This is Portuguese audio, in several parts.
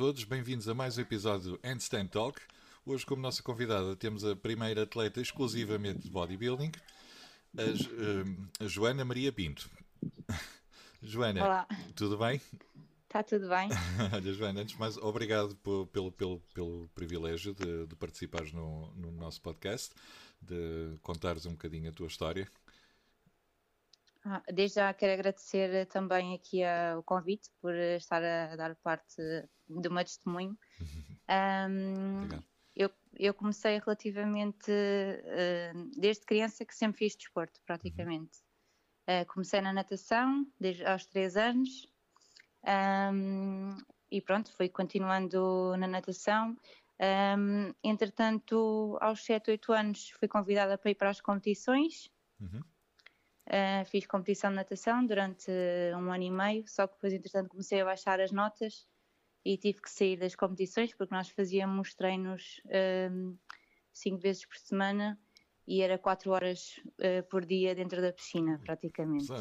todos, bem-vindos a mais um episódio do Handstand Talk. Hoje, como nossa convidada, temos a primeira atleta exclusivamente de bodybuilding, a, eh, a Joana Maria Pinto. Joana, Olá. tudo bem? Está tudo bem? Olha, Joana, antes de mais, obrigado pelo, pelo, pelo privilégio de, de participares no, no nosso podcast, de contares um bocadinho a tua história. Ah, Desde já quero agradecer também aqui ah, o convite por eh, estar a dar parte do meu testemunho. Obrigado. eu, eu comecei relativamente eh, desde criança que sempre fiz desporto, praticamente. Eh, comecei na natação desde aos 3 anos ahm, e pronto, fui continuando na natação. Ahm, entretanto, aos 7, 8 anos fui convidada para ir para as competições. Uhum. Uh, fiz competição de natação durante um ano e meio, só que depois, entretanto, comecei a baixar as notas e tive que sair das competições porque nós fazíamos treinos um, cinco vezes por semana e era quatro horas uh, por dia dentro da piscina, praticamente.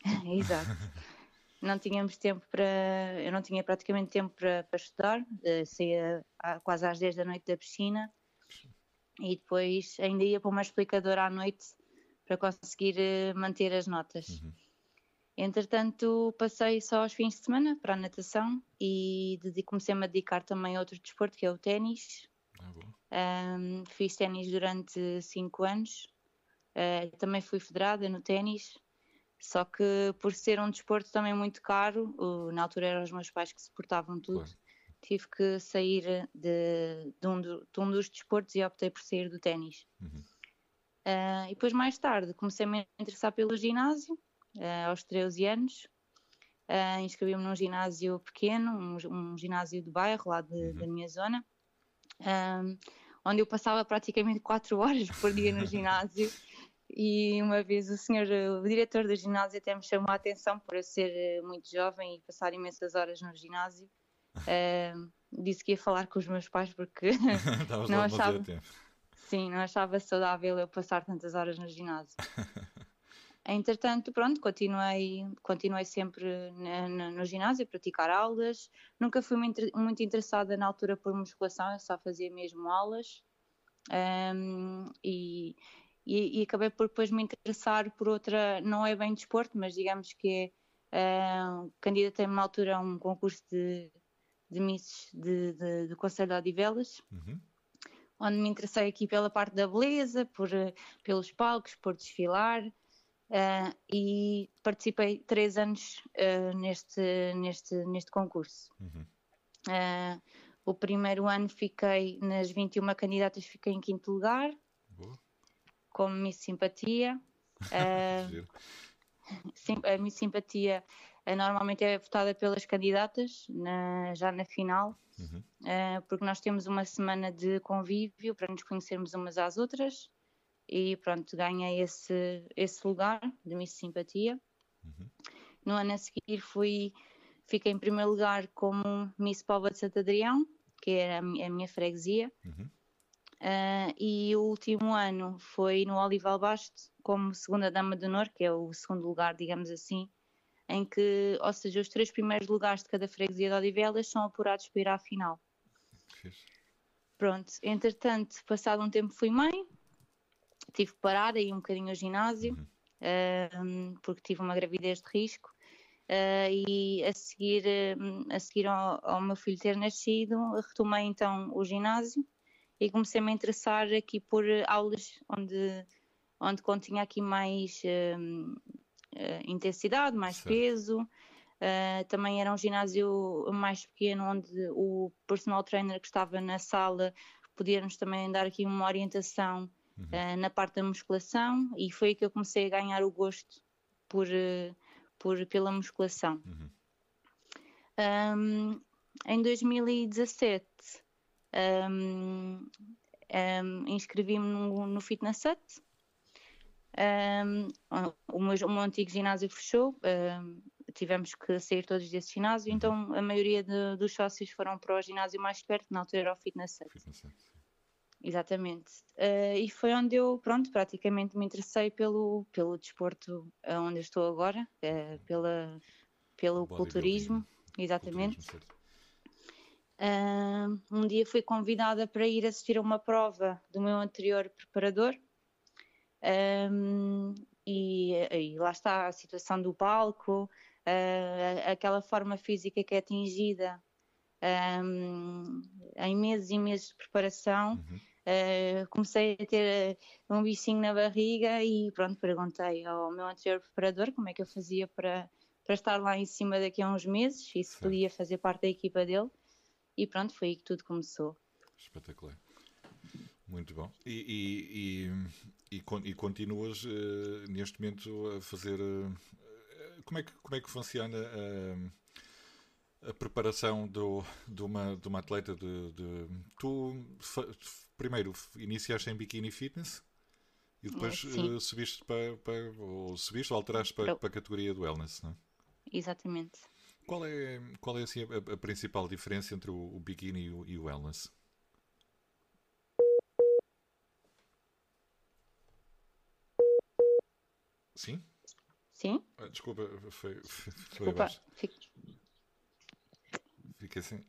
Exato. Não tínhamos tempo para. Eu não tinha praticamente tempo para, para estudar, uh, saía a- quase às 10 da noite da piscina e depois ainda ia para uma explicadora à noite para conseguir eh, manter as notas. Uhum. Entretanto, passei só aos fins de semana para a natação e comecei-me a dedicar também a outro desporto que é o ténis. Ah. Ahm, fiz ténis durante cinco anos. Ah, também fui federada no ténis. Só que por ser um desporto também muito caro, o- na altura eram os meus pais que suportavam tudo, Claro. tive que sair de, de um, de um dos desportos e optei por sair do ténis. Uhum. Ah, e depois mais tarde comecei-me a interessar pelo ginásio, ah, aos 13 anos. Ah, Inscrevi-me num ginásio pequeno, um, um ginásio de bairro lá de- da minha zona, ahm, onde eu passava praticamente 4 horas por dia no ginásio. E uma vez o senhor, o diretor do ginásio até me chamou a atenção por eu ser eh, muito jovem e passar imensas horas no ginásio. Ahm, disse que ia falar com os meus pais porque Não achava. Sim, não achava saudável eu passar tantas horas no ginásio. Entretanto, pronto, continuei, continuei sempre na- na- no ginásio a praticar aulas. Nunca fui muito, inter- muito interessada na altura por musculação, eu só fazia mesmo aulas. Ahm, e, e, e acabei por depois me interessar por outra, não é bem desporto, mas digamos que é, candidatei-me na altura a um concurso de, de de, de- do Conselho de Odivelas Uhum. onde me interessei aqui pela parte da beleza, por, pelos palcos, por desfilar eh, e participei três anos eh, neste, neste, neste concurso. Uhum. Eh, o primeiro ano fiquei, nas 21 candidatas, fiquei em quinto lugar, Boa. como Miss Simpatia. Sim, a Miss Simpatia normalmente é votada pelas candidatas, na- já na final, Uhum. porque nós temos uma semana de convívio para nos conhecermos umas às outras e pronto, ganhei esse, esse lugar de Miss Simpatia. Uhum. No ano a seguir fui, fiquei em primeiro lugar como Miss Póvoa de Santo Adrião, que era a mi- a minha freguesia, Uhum. eh, e o último ano foi no Olival Basto como segunda dama de honor, que é o segundo lugar, digamos assim, em que, ou seja, os três primeiros lugares de cada freguesia de Odivelas são apurados para ir à final. Pronto, entretanto, passado um tempo fui mãe, tive que parar aí um bocadinho o ginásio, Uhum. porque tive uma gravidez de risco. ah, e a seguir, ahm, a seguir ao, ao meu filho ter nascido, retomei então o ginásio e comecei-me a interessar aqui por aulas onde, onde continha aqui mais eh, intensidade, mais peso. Ah, também era um ginásio mais pequeno onde o personal trainer que estava na sala podia-nos também dar aqui uma orientação Uhum. ah, na parte da musculação e foi aí que eu comecei a ganhar o gosto por, eh, por, pela musculação. Uhum. Ahm, em 2017 ahm, ahm, inscrevi-me no, no Fitness Hut. O, meu, o meu antigo ginásio fechou, tivemos que sair todos desse ginásio, Uhum. então a maioria de- dos sócios foram para o ginásio mais perto, na altura era o Fitness Hut. Fitness. Exatamente. Eh, e foi onde eu, pronto, praticamente me interessei pelo, pelo desporto eh, onde eu estou agora, eh, pela, pelo culturismo, né? exatamente. Culturismo. Uh, um dia fui convidada para ir assistir a uma prova do meu anterior preparador um, e, e, lá está a situação do palco, uh, aquela forma física que é atingida um, em meses e meses de preparação. Uhum. Uh, comecei a ter um bichinho na barriga e pronto, perguntei ao meu anterior preparador como é que eu fazia para, para estar lá em cima daqui a uns meses e se podia fazer parte da equipa dele. E pronto, foi aí que tudo começou. Espetacular. Muito bom. E, e, e, e continuas uh, neste momento a fazer. Uh, como, é que, como é que funciona a, a preparação do, de, uma, de uma atleta? De, de tu primeiro iniciaste em bikini fitness e depois uh, subiste para, para, ou subiste ou alteraste para, para a categoria do wellness, não é? Exatamente. Qual é, qual é assim, a, a principal diferença entre o, o bikini e o, e o wellness? Sim? Sim? Ah, desculpa, foi, foi desculpa, fico... Fiquei assim.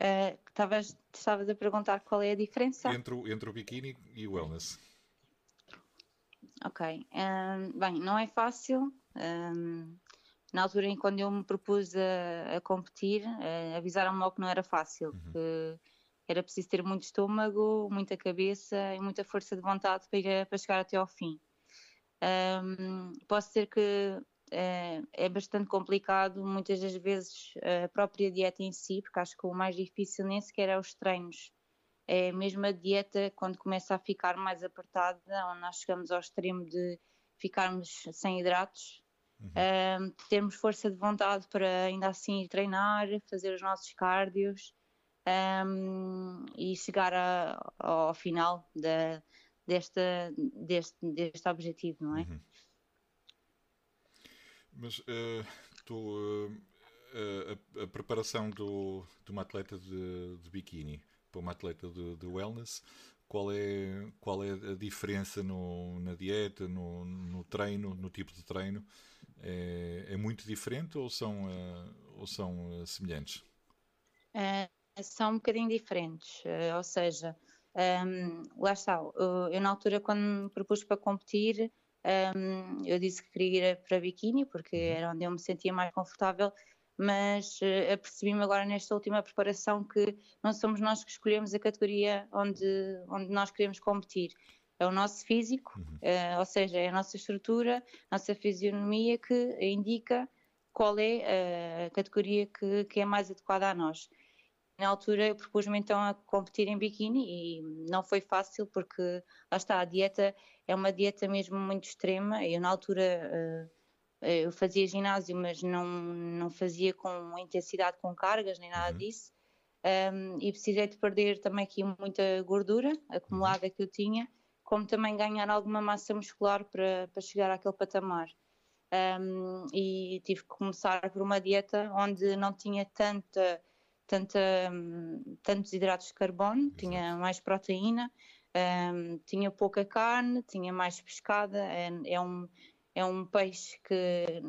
Uh, estavas, estavas a perguntar qual é a diferença? Entre o, entre o bikini e o wellness. Ok. Um, bem, não é fácil. Um, na altura em quando eu me propus a, a competir, uh, avisaram-me logo que não era fácil. Uhum. Que era preciso ter muito estômago, muita cabeça e muita força de vontade para, para chegar até ao fim. Um, posso dizer que é, é bastante complicado, muitas das vezes, a própria dieta em si, porque acho que o mais difícil nem sequer é os treinos. É mesmo a dieta, quando começa a ficar mais apertada, onde nós chegamos ao extremo de ficarmos sem hidratos, uhum. um, termos força de vontade para ainda assim treinar, fazer os nossos cardios um, e chegar a, ao final da, desta, deste, deste objetivo, não é? Uhum. Mas uh, tu, uh, a, a, preparação do, de uma atleta de, de biquíni para uma atleta de, de, wellness, qual é, qual é a diferença no, na dieta, no, no treino, no tipo de treino? É, é muito diferente ou são, uh, ou são semelhantes? são um bocadinho diferentes, ou seja, um, lá está, eu na altura quando me propus para competir, um, eu disse que queria ir para biquíni porque uhum. era onde eu me sentia mais confortável, mas uh, apercebi-me agora nesta última preparação que não somos nós que escolhemos a categoria onde, onde nós queremos competir. É o nosso físico, uhum. uh, ou seja, é a nossa estrutura, a nossa fisionomia que indica qual é a categoria que, que é mais adequada a nós. Na altura eu propus-me então a competir em biquíni e não foi fácil porque lá está, a dieta é uma dieta mesmo muito extrema. Eu na altura uh, eu fazia ginásio, mas não, não fazia com intensidade com cargas nem nada uhum. disso. Um, e precisei de perder também aqui muita gordura acumulada uhum. que eu tinha, como também ganhar alguma massa muscular para, para chegar àquele patamar. Um, e tive que começar por uma dieta onde não tinha tanta tanta, tantos hidratos de carbono, Exato. tinha mais proteína, um, tinha pouca carne, tinha mais pescada, é, é, um, é um peixe que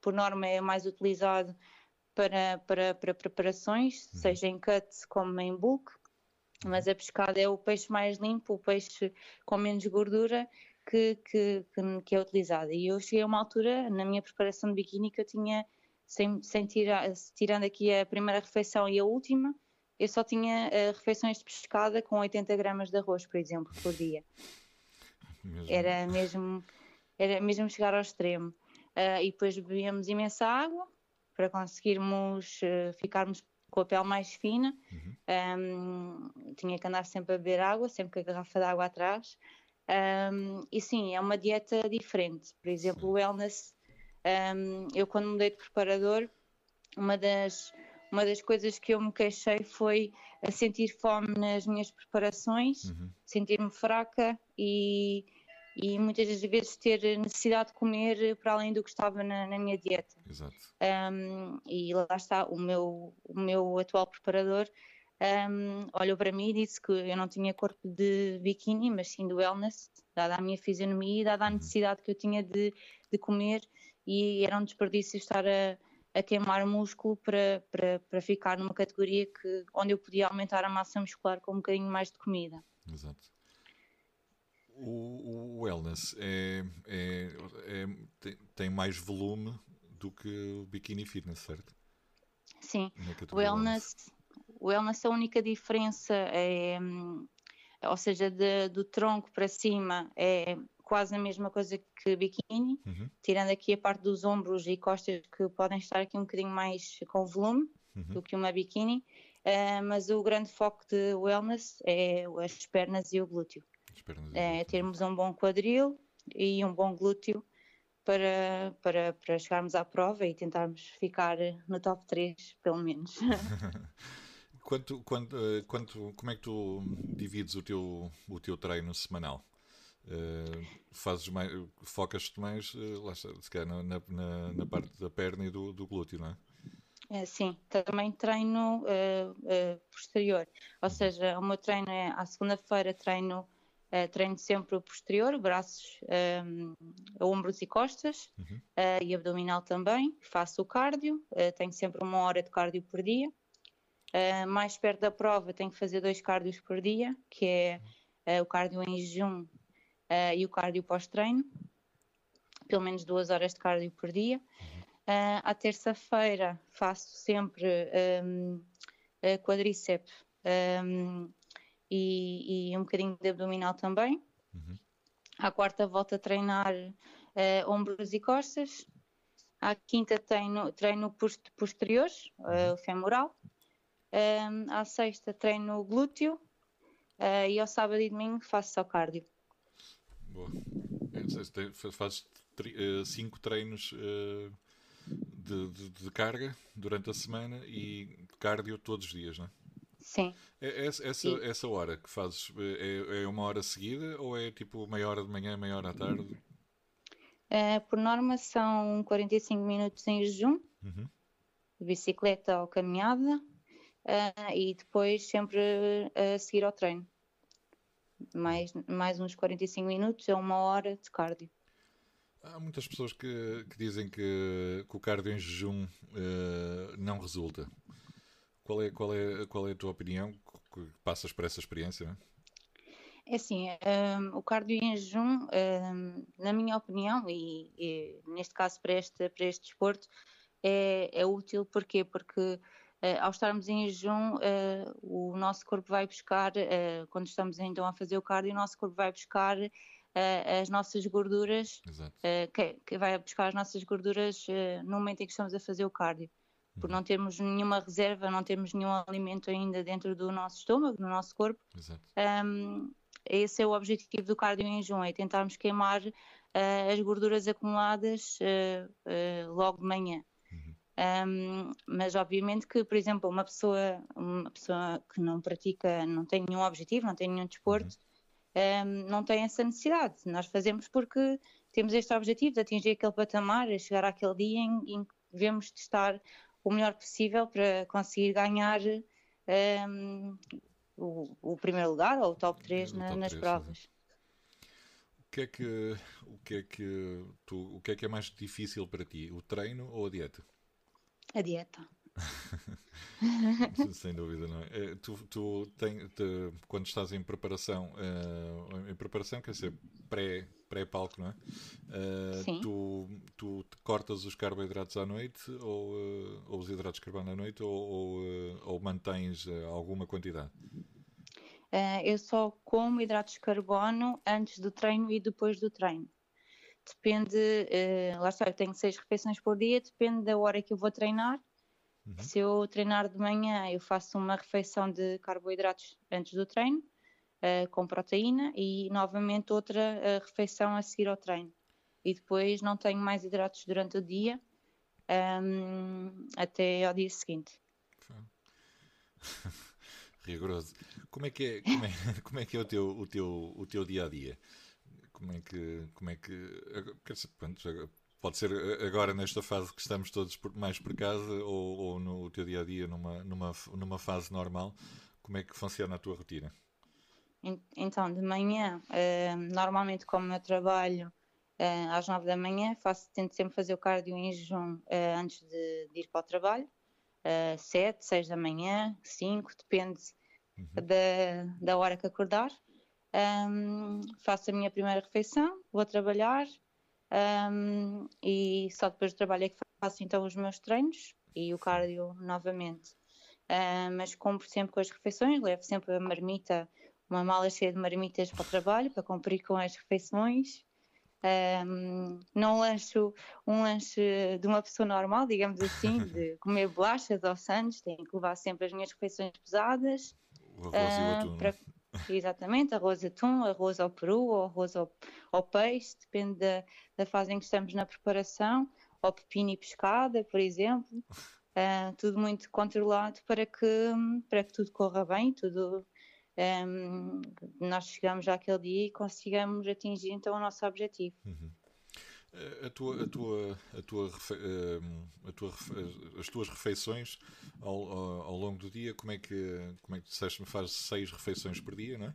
por norma é mais utilizado para, para, para preparações, uhum. seja em cut como em bulk, uhum. mas a pescada é o peixe mais limpo, o peixe com menos gordura que, que, que, que é utilizado. E eu cheguei a uma altura na minha preparação de biquíni que eu tinha sem, sem tirar, tirando aqui a primeira refeição e a última, eu só tinha uh, refeições de pescada com 80 gramas de arroz, por exemplo, por dia. Mesmo. Era mesmo era mesmo chegar ao extremo. Uh, e depois bebíamos imensa água para conseguirmos uh, ficarmos com a pele mais fina. Uhum. Um, tinha que andar sempre a beber água, sempre com a garrafa de água atrás. Um, e sim, é uma dieta diferente. Por exemplo, sim. o wellness um, eu, quando mudei de preparador, uma das, uma das coisas que eu me queixei foi a sentir fome nas minhas preparações, uhum. sentir-me fraca e, e muitas das vezes ter necessidade de comer para além do que estava na, na minha dieta. Exato. Um, e lá está, o meu, o meu atual preparador um, olhou para mim e disse que eu não tinha corpo de biquíni, mas sim do wellness, dada a minha fisionomia e dada a uhum. necessidade que eu tinha de, de comer e era um desperdício estar a, a queimar músculo para, para, para ficar numa categoria que, onde eu podia aumentar a massa muscular com um bocadinho mais de comida. Exato. O, o wellness é, é, é tem, mais volume do que o bikini fitness, certo? Sim. O wellness, o wellness, a única diferença é, ou seja, de, do tronco para cima é quase a mesma coisa que biquíni, uhum. tirando aqui a parte dos ombros e costas que podem estar aqui um bocadinho mais com volume uhum. do que uma biquíni, uh, mas o grande foco de wellness é as pernas e o glúteo. É termos um bom quadril e um bom glúteo para, para, para chegarmos à prova e tentarmos ficar no top 3, pelo menos. quanto, quanto, eh, quanto, como é que tu divides o teu, o teu treino semanal? Uh, fazes mais, focas-te mais, uh, lá está, se calhar, na, na, na, parte da perna e do, do glúteo, não é? é sim, também treino uh, posterior, ou seja, o meu treino é à segunda-feira treino, treino sempre o posterior, braços, um, ombros e costas uhum. e abdominal também, faço o cardio, tenho sempre uma hora de cardio por dia, mais perto da prova tenho que fazer dois cardios por dia, que é o cardio em jejum uh, e o cardio pós-treino, pelo menos duas horas de cardio por dia. Uh, à terça-feira faço sempre um, ehm, quadríceps um, ehm, e, e, um bocadinho de abdominal também. Uhum. À quarta volto a treinar uh, ombros e costas. À quinta treino, treino posteriores, uh, o femoral. Um, ehm, à sexta treino glúteo. Uh, e ao sábado e domingo faço só cardio. Boa. É, fazes eh, cinco treinos uh, de, de, de, carga durante a semana e cardio todos os dias, não é? Sim. É, essa, essa, essa hora que fazes é, é uma hora seguida ou é tipo meia hora de manhã, meia hora à tarde? Uh, por norma são 45 minutos em jejum, uhum. bicicleta ou caminhada, uh, e depois sempre a seguir ao treino mais, mais uns 45 minutos a uma hora de cardio. Há muitas pessoas que, que dizem que, que, o cardio em jejum uh, não resulta. Qual é, qual, é, qual é a tua opinião? Que passas por essa experiência? É assim, um, ehm, o cardio em jejum, um, ehm, na minha opinião, e, e, neste caso para este, para este desporto, é, é útil porquê? porque ao estarmos em jejum, uh, o nosso corpo vai buscar, uh, quando estamos então a fazer o cardio, o nosso corpo vai buscar as nossas gorduras, que, que, vai buscar as nossas gorduras no momento em que estamos a fazer o cardio. Por uhum. não termos nenhuma reserva, não termos nenhum alimento ainda dentro do nosso estômago, no nosso corpo. Um, esse é o objetivo do cardio em jejum, é tentarmos queimar as gorduras acumuladas logo de manhã. Um, mas obviamente que, por exemplo, uma pessoa, uma pessoa que não pratica, não tem nenhum objetivo, não tem nenhum desporto, uhum. um, não tem essa necessidade. Nós fazemos porque temos este objetivo de atingir aquele patamar, chegar àquele dia em, em que devemos estar o melhor possível para conseguir ganhar um, o, o, primeiro lugar ou o top 3 na, top nas 3, provas. O que é que o que é que tu, o que é que é mais difícil para ti, o treino ou a dieta? A dieta. Sem dúvida, não é? é tu, tu tem, te, quando estás em preparação, uh, em preparação, quer dizer, pré, pré-palco, não é? Uh, Sim. Tu, tu cortas os carboidratos à noite ou, uh, ou os hidratos de carbono à noite ou, ou, ou mantens alguma quantidade? eu só como hidratos de carbono antes do treino e depois do treino depende, uh, lá está, eu tenho seis refeições por dia, depende da hora que eu vou treinar. Uhum. Se eu treinar de manhã, eu faço uma refeição de carboidratos antes do treino, uh, com proteína, e novamente outra uh, refeição a seguir ao treino. E depois não tenho mais hidratos durante o dia, um, ehm, até ao dia seguinte. Rigoroso. Como é que é, como é, como é, que é o, teu, o, teu, o teu dia a dia? Como é que. Como é que pronto, pode ser agora nesta fase que estamos todos mais por casa ou, ou, no teu dia a dia numa, numa, numa fase normal, como é que funciona a tua rotina? Então, de manhã, uh, normalmente como eu trabalho, uh, às 9 da manhã, faço, tento sempre fazer o cardio em jejum uh, antes de, de, ir para o trabalho, 7, 6 da manhã, 5, depende uhum. da, da hora que acordar. Um, faço a minha primeira refeição, vou trabalhar um, e só depois do trabalho é que faço então os meus treinos e o cardio novamente. Uh, mas compro sempre com as refeições, levo sempre a marmita, uma mala cheia de marmitas para o trabalho, para cumprir com as refeições. Um, não lancho um lanche de uma pessoa normal, digamos assim, de comer bolachas ou sandes, tenho que levar sempre as minhas refeições pesadas. O arroz uh, e o atum. Para, exatamente, arroz atum, arroz ao peru ou arroz ao, ao peixe, depende da, da fase em que estamos na preparação, ou pepino e pescada, por exemplo. Uh, tudo muito controlado para que, para que tudo corra bem, tudo um, nós chegamos àquele dia e consigamos atingir então o nosso objetivo. Uhum. Eh, a tua, a tua, a tua, a tua, as tuas refeições ao, ao, longo do dia, como é que, como é que disseste-me, faz seis refeições por dia, não é?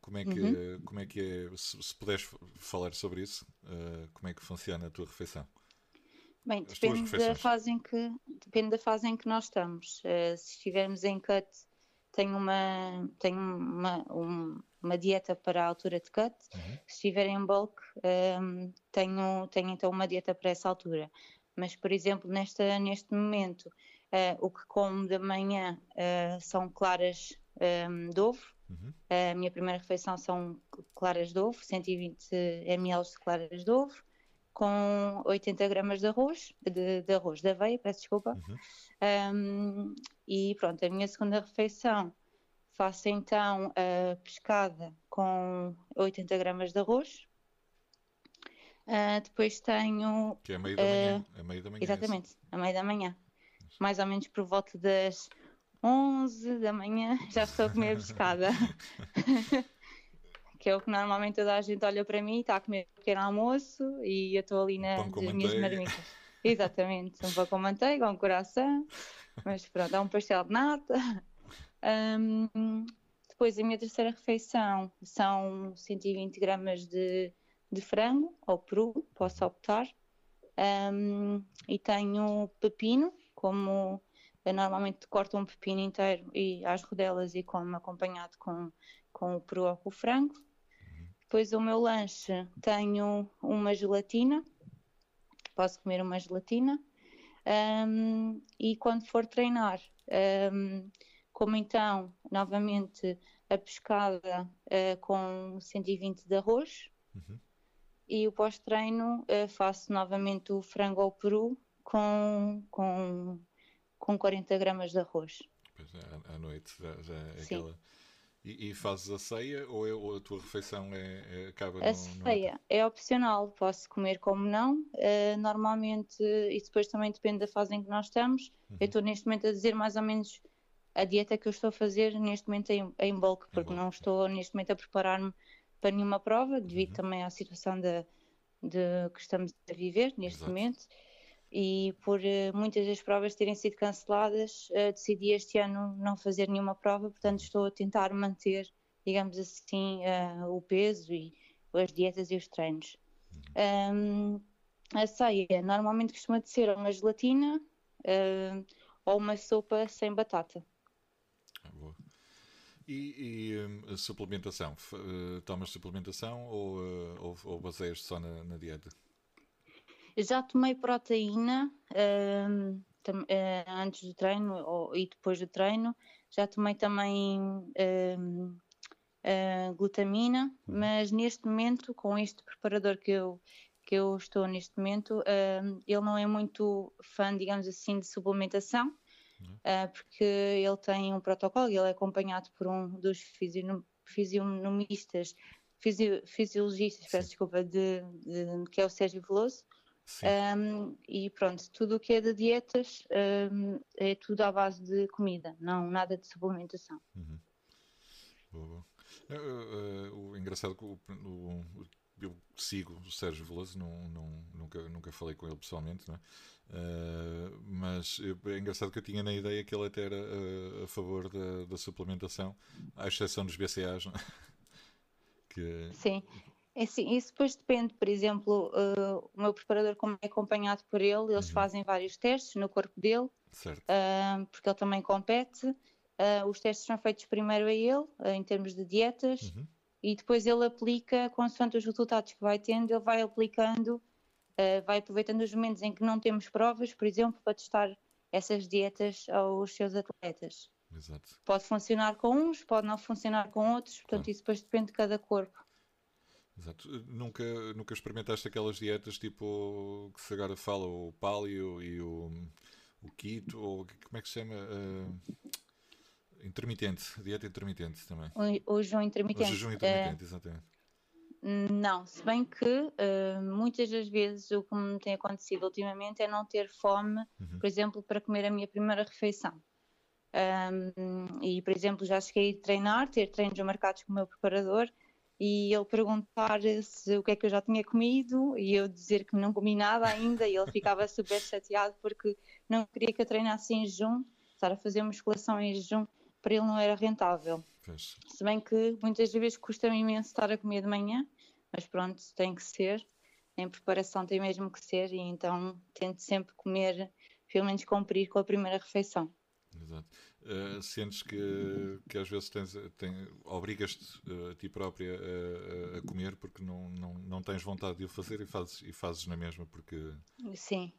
Como é que, uhum. como é, que é, se, se puderes falar sobre isso, uh, como é que funciona a tua refeição? Bem, depende da, fase em que, depende da fase em que nós estamos. Se estivermos em cut tenho uma, tenho uma, um, uma dieta para a altura de cut. Uhum. Se estiver em bulk, um, tenho, tenho então uma dieta para essa altura. Mas, por exemplo, nesta, neste momento, uh, o que como de manhã uh, são claras um, de ovo. Uhum. a minha primeira refeição são claras de ovo, 120 ml de claras de ovo com 80 gramas de arroz, de, de arroz, de aveia, peço desculpa. Uhum. Um, e pronto, a minha segunda refeição faço então a pescada com 80 gramas de arroz. Uh, depois tenho. Que é a meio da manhã. Uh, a meio da manhã exatamente, a meio da manhã. Mais ou menos por volta das 11 da manhã já estou a comer pescada. que é o que normalmente toda a gente olha para mim, está a comer um pequeno almoço e eu estou ali na, nas minhas marmitas. Exatamente, um pão com manteiga, um coração, mas pronto, há um pastel de nata. Um, depois a minha terceira refeição são 120 gramas de, de frango ou peru, posso optar. Um, e tenho pepino, como eu normalmente corto um pepino inteiro e às rodelas e como acompanhado com, com o peru ou com o frango. Depois o meu lanche tenho uma gelatina, posso comer uma gelatina. Um, e quando for treinar, um, como então, novamente, a pescada uh, com 120 de arroz. Uhum. E o pós-treino uh, faço novamente o frango ao peru com, com, com 40 gramas de arroz. Pois é, à noite já, já é Sim. aquela e, e, fazes a ceia ou, é, ou a tua refeição é, é acaba A no, ceia no... é opcional, posso comer como não. Uh, normalmente, e depois também depende da fase em que nós estamos. Uhum. Eu estou neste momento a dizer mais ou menos a dieta que eu estou a fazer neste momento em, em bulk, porque não estou neste momento a preparar-me para nenhuma prova, devido uhum. também à situação de, de, que estamos a viver neste Exato. momento e por uh, muitas das provas terem sido canceladas, uh, decidi este ano não fazer nenhuma prova, portanto estou a tentar manter, digamos assim, uh, o peso e as dietas e os treinos. Um, a ceia normalmente costuma ser uma gelatina ou uma sopa sem batata. Ah, e, e um, a suplementação? tomas suplementação ou, ou, ou baseias só na, na dieta? já tomei proteína tam, uh, antes do treino ou, e depois do treino. Já tomei também uh, glutamina, uhum. mas neste momento, com este preparador que eu, que eu estou neste momento, ele não é muito fã, digamos assim, de suplementação. Uh, porque ele tem um protocolo e ele é acompanhado por um dos fisionomistas, fisio, fisiologistas, peço desculpa, de, de, que é o Sérgio Veloso, um, e pronto, tudo o que é de dietas um, é tudo à base de comida, não nada de suplementação. Uhum. Uh, uh, o engraçado é que o, o, eu sigo o Sérgio Veloso, não, não, nunca, nunca falei com ele pessoalmente, uh, mas é engraçado que eu tinha na ideia que ele até era a favor da, da suplementação, à exceção dos BCAs. É? que... Sim, É sim, isso depois depende, por exemplo, uh, o meu preparador, como é acompanhado por ele, eles uhum. fazem vários testes no corpo dele, uh, porque ele também compete. Uh, os testes são feitos primeiro a ele, em termos de dietas, uhum. E depois ele aplica, consoante os resultados que vai tendo, ele vai aplicando, vai aproveitando os momentos em que não temos provas, por exemplo, para testar essas dietas aos seus atletas. Exato. Pode funcionar com uns, pode não funcionar com outros, portanto, claro. isso depois depende de cada corpo. Exato. Nunca, nunca experimentaste aquelas dietas tipo que se agora fala, o paleo e o, o keto, ou como é que se chama? Uh, intermitente, dieta intermitente também. O, jejum intermitente. O jejum intermitente, uh, exatamente. Não, se bem que uh, muitas das vezes o que me tem acontecido ultimamente é não ter fome, uhum. por exemplo, para comer a minha primeira refeição. Um, e, por exemplo, já cheguei a treinar, ter treinos marcados com o meu preparador e ele perguntar se o que é que eu já tinha comido e eu dizer que não comi nada ainda e ele ficava super chateado porque não queria que eu treinasse em jejum, estar a fazer musculação em jejum para ele não era rentável. Pois. Se bem que muitas vezes custa-me imenso estar a comer de manhã, mas pronto, tem que ser, em preparação tem mesmo que ser e então tento sempre comer, pelo menos cumprir com a primeira refeição. Exato. Uh, sentes que, que às vezes tens, obrigas-te uh, a ti própria a, a, comer porque não, não, não tens vontade de o fazer e fazes, e fazes na mesma porque... Sim.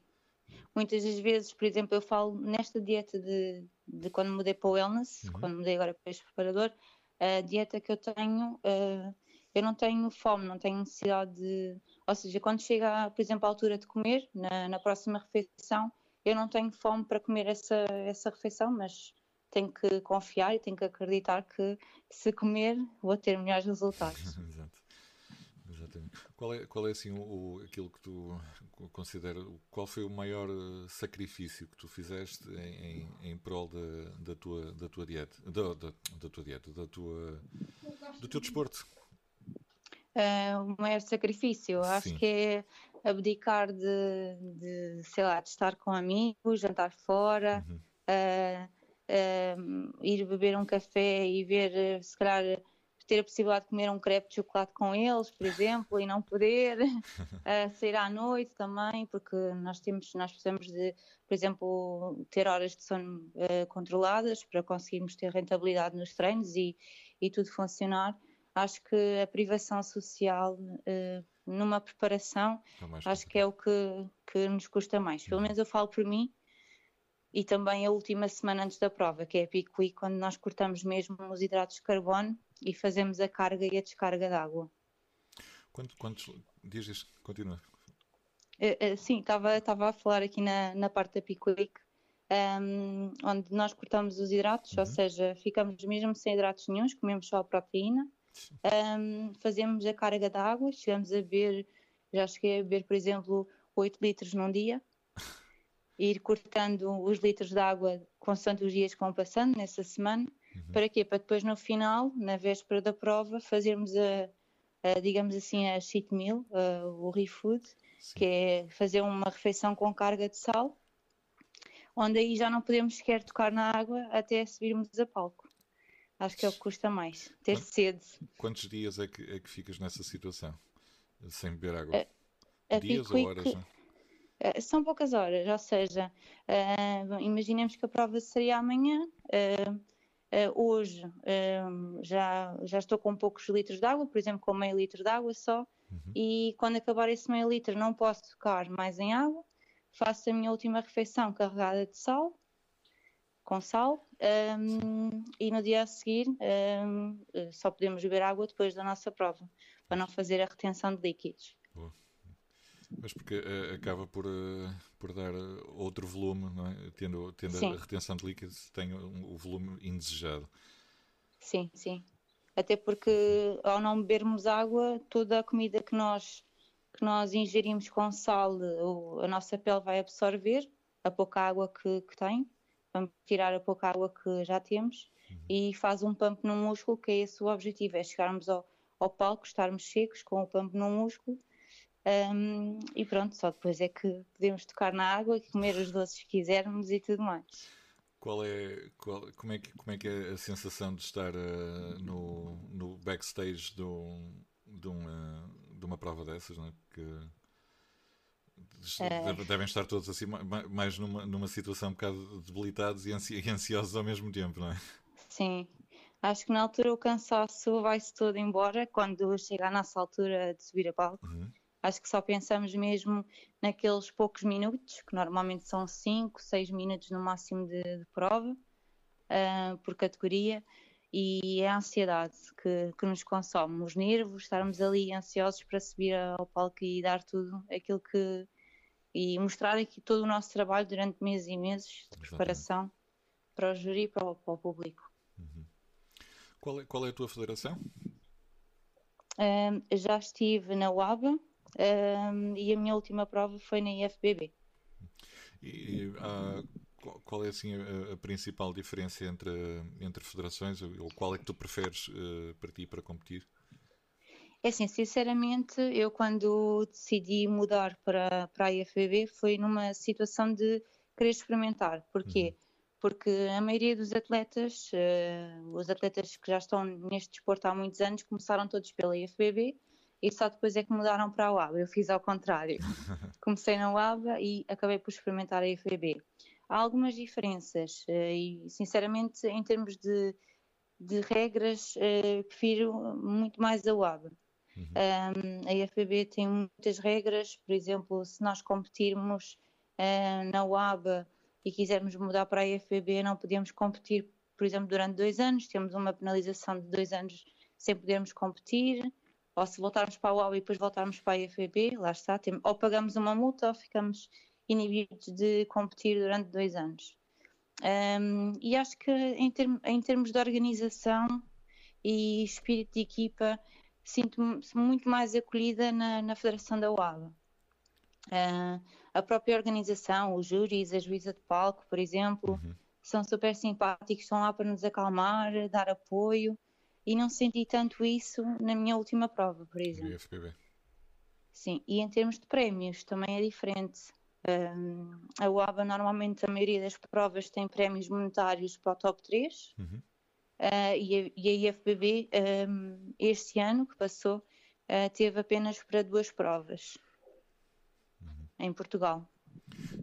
Muitas das vezes, por exemplo, eu falo nesta dieta de, de quando mudei para o wellness, uhum. quando mudei agora para este preparador, a dieta que eu tenho, uh, eu não tenho fome, não tenho necessidade de... Ou seja, quando chega, por exemplo, a altura de comer, na, na próxima refeição, eu não tenho fome para comer essa, essa refeição, mas tenho que confiar e tenho que acreditar que se comer vou ter melhores resultados. Qual é, qual é assim o, aquilo que tu considera, qual foi o maior eh, sacrifício que tu fizeste em, em, em prol da, da, tua, da tua dieta, da, da, da tua dieta, da tua, do teu desporto? Uh, o maior sacrifício, Sim. acho que é abdicar de, de, sei lá, de estar com amigos, jantar fora, uhum. uh, uh, ir beber um café e ver, se calhar, ter a possibilidade de comer um crepe de chocolate com eles, por exemplo, e não poder, uh, sair à noite também, porque nós temos, nós precisamos de, por exemplo, ter horas de sono uh, controladas para conseguirmos ter rentabilidade nos treinos e, e tudo funcionar. Acho que a privação social uh, numa preparação, é acho que é o que, que nos custa mais. Pelo uhum. menos eu falo por mim e também a última semana antes da prova, que é a Pico Week, quando nós cortamos mesmo os hidratos de carbono e fazemos a carga e a descarga de água. Quantos, quantos dias continua? Uh, uh, sim, estava a falar aqui na, na parte da Week, um, onde nós cortamos os hidratos, uhum. ou seja, ficamos mesmo sem hidratos nenhums, comemos só a proteína, um, fazemos a carga de água, chegamos a beber, já cheguei a beber, por exemplo, 8 litros num dia, ir cortando os litros de água constante os dias que vão passando nessa semana. Uhum. Para quê? Para depois no final, na véspera da prova, fazermos a, a digamos assim, a cheat meal, a, o refood, que é fazer uma refeição com carga de sal, onde aí já não podemos sequer tocar na água até subirmos a palco. Acho que é o que custa mais, ter Quanto, sede. Quantos dias é que, é que ficas nessa situação? Sem beber água? A, a dias ou horas? Que, Uh, são poucas horas, ou seja, uh, imaginemos que a prova seria amanhã. Uh, hoje já, já estou com poucos litros de água, por exemplo, com meio litro de água só, uhum. e quando acabar esse meio litro não posso tocar mais em água. Faço a minha última refeição carregada de sal, com sal, um, e no dia a seguir um, só podemos beber água depois da nossa prova, para não fazer a retenção de líquidos. Mas porque uh, acaba por, uh, por dar outro volume, não é? Tendo, tendo a retenção de líquidos, tem o um, volume indesejado. Sim, sim. Até porque ao não bebermos água, toda a comida que nós, que nós ingerimos com sal, a nossa pele vai absorver a pouca água que, que tem, vamos tirar a pouca água que já temos uhum. e faz um pump no músculo, que é esse o objetivo, é chegarmos ao, ao palco, estarmos secos com o pump no músculo um, e pronto, só depois é que podemos tocar na água, comer os doces que quisermos e tudo mais. Qual é, qual, como, é que, como é que é a sensação de estar uh, no, no backstage de um, de, um, uh, uma prova dessas, não é? Que é. devem estar todos assim mais numa, numa situação um bocado debilitados e, ansi e ansiosos ao mesmo tempo, não é? Sim, acho que na altura o cansaço vai-se todo embora quando chega a nossa altura de subir a palco. Uhum. Acho que só pensamos mesmo naqueles poucos minutos, que normalmente são 5, 6 minutos no máximo de, de prova, uh, por categoria, e é a ansiedade que, que nos consome, os nervos, estarmos ali ansiosos para subir ao palco e dar tudo aquilo que. e mostrar aqui todo o nosso trabalho durante meses e meses de preparação para o júri e para o, para o público. Uhum. Qual, é, qual é a tua federação? Um, já estive na UABA um, e a minha última prova foi na IFBB. E, uh, qual é assim a, a, principal diferença entre, entre federações ou qual é que tu preferes uh, para ti para competir? É assim, sinceramente, eu quando decidi mudar para, para a IFBB foi numa situação de querer experimentar. Porquê? Uhum. Porque a maioria dos atletas, uh, os atletas que já estão neste desporto há muitos anos, começaram todos pela IFBB e só depois é que mudaram para a UABA. Eu fiz ao contrário. Comecei na UABA e acabei por experimentar a IFBB há algumas diferenças eh, e, sinceramente, em termos de, de regras, eh, prefiro muito mais a UAB. Uhum. Um, a IFBB tem muitas regras, por exemplo, se nós competirmos uh, na UAB e quisermos mudar para a IFBB, não podemos competir, por exemplo, durante dois anos, temos uma penalização de dois anos sem podermos competir, ou se voltarmos para a UAB e depois voltarmos para a IFBB, lá está, tem, ou pagamos uma multa ou ficamos inibidos de competir durante dois anos. Um, e acho que em, term em, termos de organização e espírito de equipa, sinto-me muito mais acolhida na, na Federação da UABA. Uh, a própria organização, os júris, a juíza de palco, por exemplo, uhum. são super simpáticos, estão lá para nos acalmar, dar apoio, e não senti tanto isso na minha última prova, por exemplo. Sim, e em termos de prémios também é diferente a UABA normalmente a maioria das provas tem prémios monetários para o top 3 uhum. uh, e, a, e, a, IFBB um, este ano que passou uh, teve apenas para duas provas uhum. em Portugal.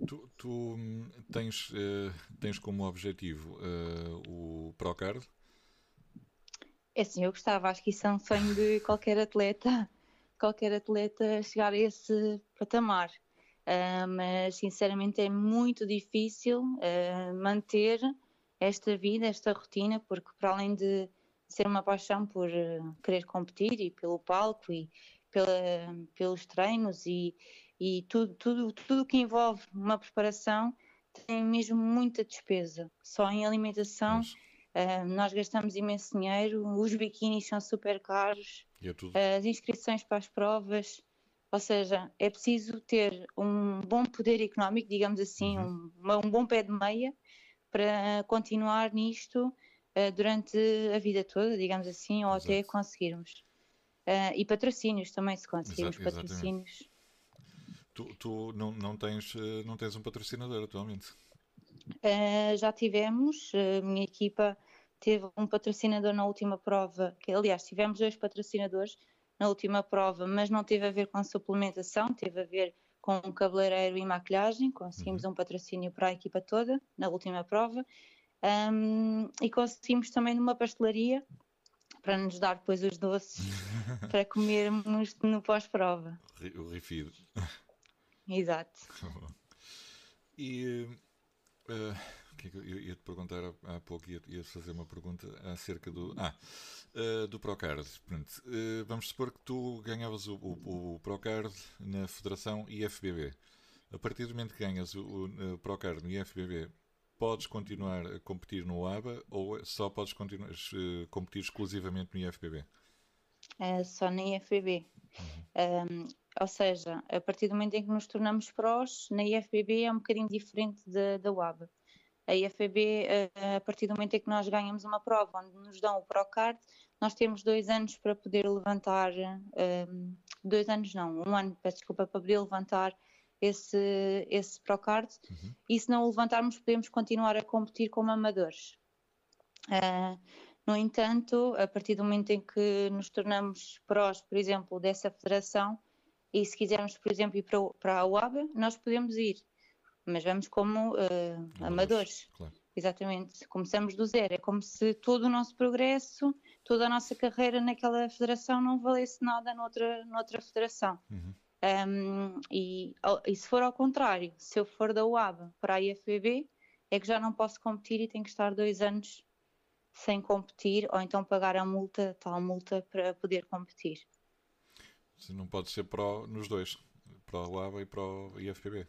Tu, tu hum, tens, uh, tens como objetivo o Procard? É assim, eu gostava, acho que isso é um sonho de qualquer atleta, qualquer atleta chegar a esse patamar uh, mas sinceramente é muito difícil uh, manter esta vida, esta rotina, porque para além de ser uma paixão por uh, querer competir e pelo palco e pela, pelos treinos e, e tudo, tudo, tudo que envolve uma preparação tem mesmo muita despesa. Só em alimentação uh, nós gastamos imenso dinheiro, os biquínis são super caros, é as inscrições para as provas ou seja, é preciso ter um bom poder económico, digamos assim, uhum. um, um, bom pé de meia para continuar nisto uh, durante a vida toda, digamos assim, ou Exato. até conseguirmos. Uh, e patrocínios também, se conseguirmos Exato, patrocínios. Tu, tu, não, não, tens, eh, não tens um patrocinador atualmente? Uh, já tivemos, a minha equipa teve um patrocinador na última prova, que aliás tivemos dois patrocinadores, na última prova, mas não teve a ver com suplementação, teve a ver com cabeleireiro e maquilhagem. Conseguimos uhum. um patrocínio para a equipa toda na última prova. Um, e conseguimos também numa pastelaria para nos dar depois os doces para comermos no pós-prova. O refido. Exato. e uh, que é que eu ia te perguntar há, há pouco, ia, ia fazer uma pergunta acerca do. Ah, uh, do Procard. Pronto, uh, vamos supor que tu ganhavas o, o, o, Procard na Federação IFBB. A partir do momento que ganhas o, o, Procard no IFBB, podes continuar a competir no ABA ou só podes continuar, competir exclusivamente no IFBB? É só no IFBB. Uhum. Um, ou seja, a partir do momento em que nos tornamos prós, na IFBB é um bocadinho diferente da, da UABA. A IFBB, eh, a partir do momento em que nós ganhamos uma prova onde nos dão o Procard, nós temos dois anos para poder levantar, um, dois anos não, um ano, peço desculpa, para poder levantar esse, esse Procard uhum. e se não o levantarmos podemos continuar a competir como amadores. Uh, No entanto, a partir do momento em que nos tornamos prós, por exemplo, dessa federação, e se quisermos, por exemplo, ir para, para a UABA, nós podemos ir, mas vamos como uh, amadores. Claro. Exatamente, começamos do zero. É como se todo o nosso progresso, toda a nossa carreira naquela federação não valesse nada noutra, noutra federação. Uhum. Um, e, e, se for ao contrário, se eu for da UABA para a IFBB, é que já não posso competir e tenho que estar dois anos sem competir ou então pagar a multa, tal multa, para poder competir. Não pode ser pro nos dois, para o UABA e para o IFBB.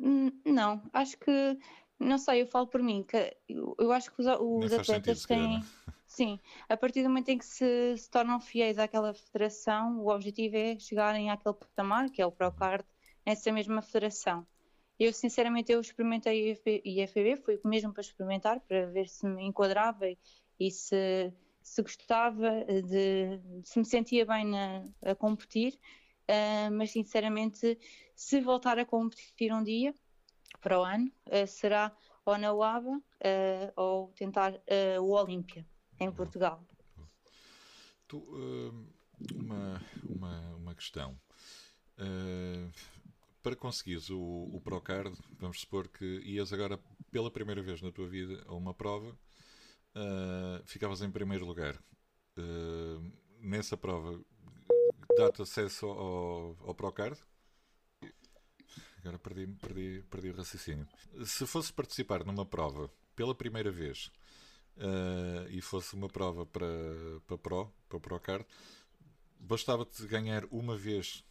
Hum, não, acho que não sei, eu falo por mim, que eu, acho que os, os atletas sentido, têm. Sim, a partir do momento em que se, se, tornam fiéis àquela federação, o objetivo é chegarem àquele patamar, que é o Procard, nessa mesma federação. Eu, sinceramente, eu experimentei a IFB, fui mesmo para experimentar, para ver se me enquadrava e se, se gostava, de, se me sentia bem na, a competir, uh, mas, sinceramente, se voltar a competir um dia, para o ano, uh, será ou na UABA ou tentar o Olímpia, em Portugal. Tu, uma, uma, uma questão para conseguires o, o Procard, vamos supor que ias agora pela primeira vez na tua vida a uma prova, uh, ficavas em primeiro lugar. Uh, nessa prova, dá-te acesso ao, ao Procard? Agora perdi, perdi, perdi o raciocínio. Se fosse participar numa prova pela primeira vez uh, e fosse uma prova para, para Pro, para Procard, bastava-te ganhar uma vez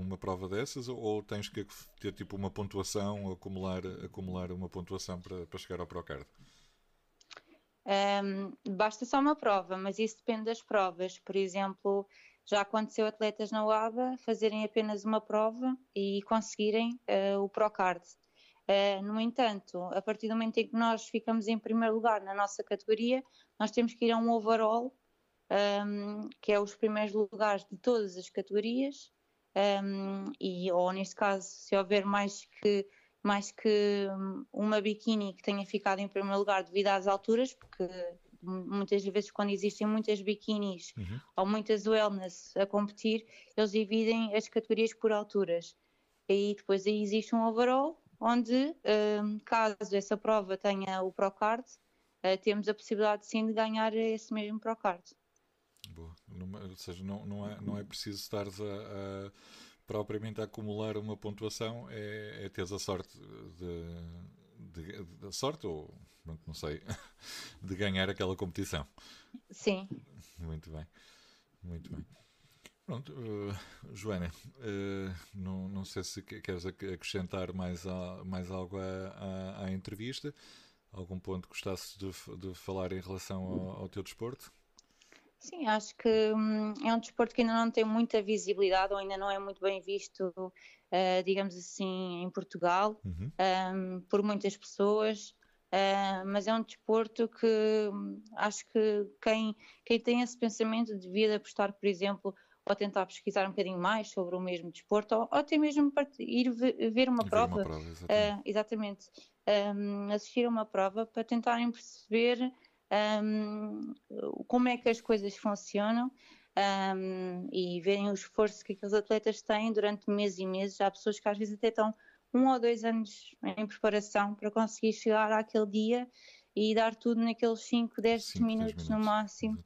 uma prova dessas ou tens que ter tipo uma pontuação, acumular, acumular uma pontuação para, para chegar ao Procard? Um, basta só uma prova, mas isso depende das provas. Por exemplo, já aconteceu atletas na UABA fazerem apenas uma prova e conseguirem uh, o Procard. Uh, no entanto, a partir do momento em que nós ficamos em primeiro lugar na nossa categoria, nós temos que ir a um overall, um, que é os primeiros lugares de todas as categorias, um, e, ou neste caso, se houver mais que, mais que uma biquíni que tenha ficado em primeiro lugar devido às alturas, porque muitas vezes quando existem muitas biquinis uhum. ou muitas wellness a competir, eles dividem as categorias por alturas. E depois aí existe um overall, onde um, caso essa prova tenha o Procard, uh, temos a possibilidade sim de ganhar esse mesmo Procard. Boa. ou seja, não, não, é, não é preciso estar a, a, propriamente a acumular uma pontuação, é, é teres a sorte de, de, de, sorte ou não sei de ganhar aquela competição. Sim. Muito bem. Muito bem. Pronto, uh, Joana, uh, não, não sei se queres acrescentar mais, a, mais algo à, à, à entrevista. Algum ponto que gostasses de, de falar em relação ao, ao teu desporto? Sim, acho que hum, é um desporto que ainda não tem muita visibilidade ou ainda não é muito bem visto, uh, digamos assim, em Portugal, uhum. um, por muitas pessoas. Uh, mas é um desporto que hum, acho que quem, quem tem esse pensamento devia apostar, por exemplo, ou tentar pesquisar um bocadinho mais sobre o mesmo desporto, ou, ou até mesmo ir ver uma ver prova. Uma prova exatamente. Uh, exatamente. Um, assistir a uma prova para tentarem perceber um, como é que as coisas funcionam um, e verem o esforço que aqueles atletas têm durante meses e meses. Há pessoas que às vezes até estão um ou dois anos em preparação para conseguir chegar àquele dia e dar tudo naqueles 5, 10 minutos, no máximo.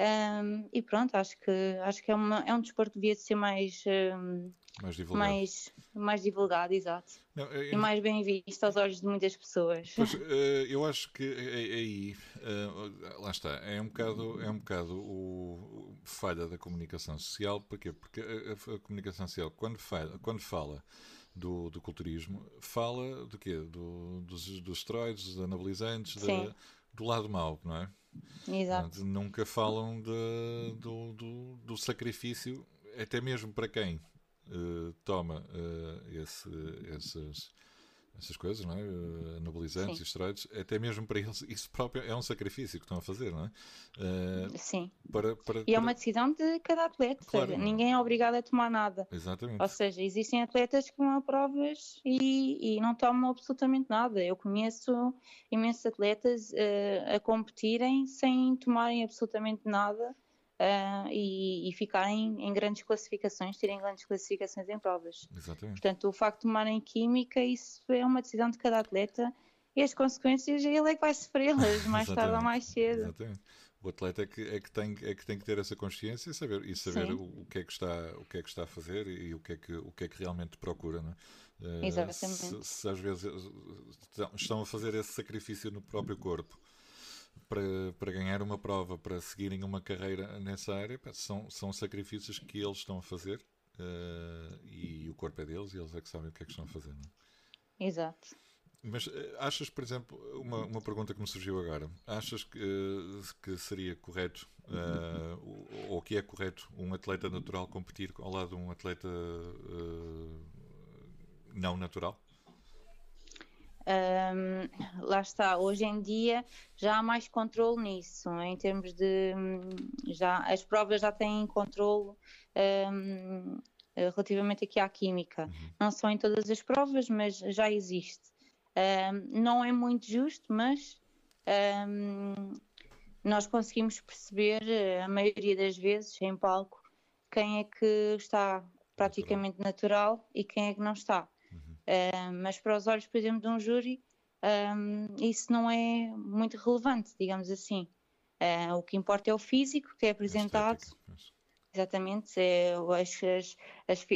Um, e pronto, acho que, acho que é, uma, é um desporto que devia ser mais, um, mais divulgado. Mais, mais divulgado, exato. Não, é, e mais bem visto aos olhos de muitas pessoas. Pois, uh, eu acho que aí, uh, lá está, é um bocado, é um bocado o, o falha da comunicação social, porquê? Porque a, a, comunicação social, quando fala, quando fala do, do culturismo, fala do quê? Do, dos, dos esteroides, dos anabolizantes, da, do lado mau, não é? Exato. Nunca falam de, do, do, do sacrifício, até mesmo para quem uh, toma uh, esse, esses, essas coisas, não é? Anabolizantes Sim. e esteroides, até mesmo para eles, isso próprio é um sacrifício que estão a fazer, não é? Sim. Para, para, e é uma decisão de cada atleta, claro, seja, ninguém é obrigado a tomar nada. Exatamente. Ou seja, existem atletas que vão a provas e, e não tomam absolutamente nada. Eu conheço imensos atletas a competirem sem tomarem absolutamente nada uh, e, e, ficarem em grandes classificações, terem grandes classificações em provas. Exatamente. Portanto, o facto de tomarem química, isso é uma decisão de cada atleta e as consequências ele é que vai sofrê-las mais tarde ou mais cedo. Exatamente. O atleta é que, é, que tem, é que tem que ter essa consciência e saber, e saber o, o, que é que está, o que é que está a fazer e o que é que, o que, é que realmente procura. Não é? Exatamente. Se, se, às vezes estão a fazer esse sacrifício no próprio corpo para, para ganhar uma prova, para seguirem uma carreira nessa área, são, são sacrifícios que eles estão a fazer uh, e o corpo é deles e eles é que sabem o que é que estão a fazer. Não é? Exato. Mas achas, por exemplo, uma, uma pergunta que me surgiu agora, achas que, que seria correto, uh, ou que é correto, um atleta natural competir ao lado de um atleta uh, não natural? Um, lá está, hoje em dia já há mais controle nisso, em termos de já as provas já têm controle um, relativamente aqui à química. Uhum. Não são em todas as provas, mas já existe. Um, não é muito justo, mas nós conseguimos perceber a maioria das vezes em palco quem é que está praticamente natural e quem é que não está. Uh, mas para os olhos, por exemplo, de um júri, um, isso não é muito relevante, digamos assim. Uh, o que importa é o físico que é apresentado. Exatamente, é, as, as, as,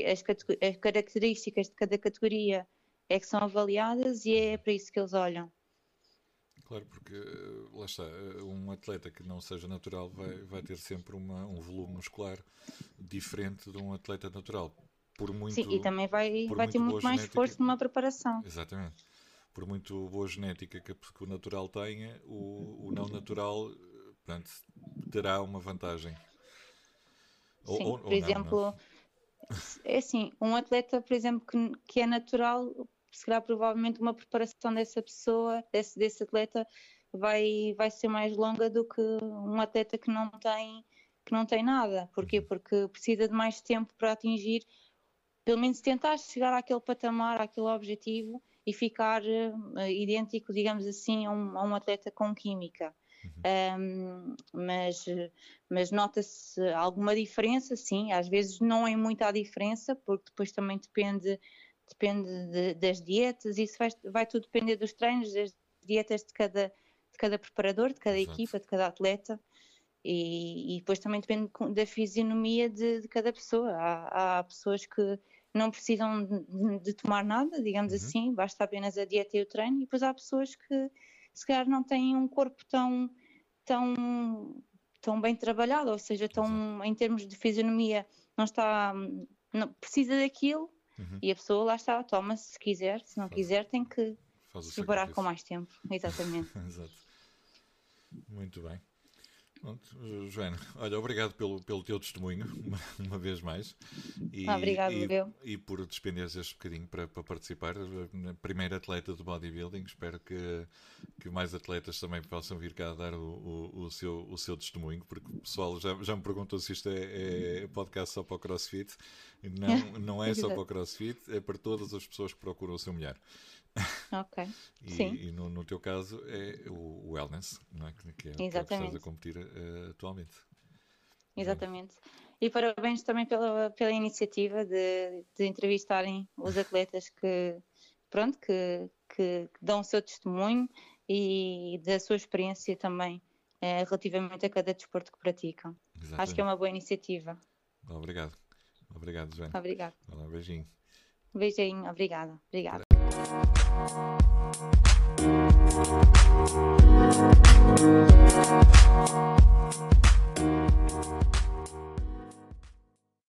as, características de cada categoria é que são avaliadas e é para isso que eles olham. Claro, porque lá está, um atleta que não seja natural vai, vai ter sempre uma, um volume muscular diferente de um atleta natural por muito. Sim, e também vai, vai ter muito mais genética, esforço numa preparação. Exatamente. Por muito boa genética que, que o natural tenha, o, o não natural portanto, terá uma vantagem. Sim, ou, por ou exemplo, não, não. é assim, um atleta, por exemplo, que, que é natural, será provavelmente uma preparação dessa pessoa, desse, desse atleta, vai, vai ser mais longa do que um atleta que não tem que não tem nada. Porquê? Uhum. Porque precisa de mais tempo para atingir pelo menos tentar chegar àquele patamar, àquele objetivo e ficar uh, idêntico, digamos assim, a um, a um atleta com química. Uhum. Um, mas mas nota-se alguma diferença, sim, às vezes não é muita a diferença, porque depois também depende, depende de, das dietas, isso vai, vai tudo depender dos treinos, das dietas de cada, de cada preparador, de cada Exato. equipa, de cada atleta. E, e, depois também depende da fisionomia de, de cada pessoa. Há, há, pessoas que não precisam de, de tomar nada, digamos uhum. assim, basta apenas a dieta e o treino, e depois há pessoas que se calhar não têm um corpo tão, tão, tão bem trabalhado, ou seja, tão, Exato. em termos de fisionomia, não está, não, precisa daquilo, uhum. e a pessoa lá está, toma se quiser, se não Faz. quiser tem que preparar com mais tempo, exatamente. Exato. Muito bem. Pronto, Joana, olha, obrigado pelo, pelo teu testemunho, uma, uma vez mais. E, obrigado, e, eu. E por despenderes este bocadinho para, para participar. Primeira atleta do bodybuilding, espero que, que mais atletas também possam vir cá dar o, o, o seu, o seu testemunho, porque o pessoal já, já me perguntou se isto é, é podcast só para o CrossFit. Não, não é só para o CrossFit, é para todas as pessoas que procuram o seu melhor. Ok. e, Sim. e no, no, teu caso é o wellness, não é? Que é, que é o que estás a competir uh, atualmente. Exatamente. E parabéns também pela, pela iniciativa de, de entrevistarem os atletas que, pronto, que, que, que, dão o seu testemunho e da sua experiência também eh, relativamente a cada desporto que praticam. Exatamente. Acho que é uma boa iniciativa. Obrigado. Obrigado, Joana. Obrigado. Um beijinho. Beijinho, obrigada. Obrigada. Thank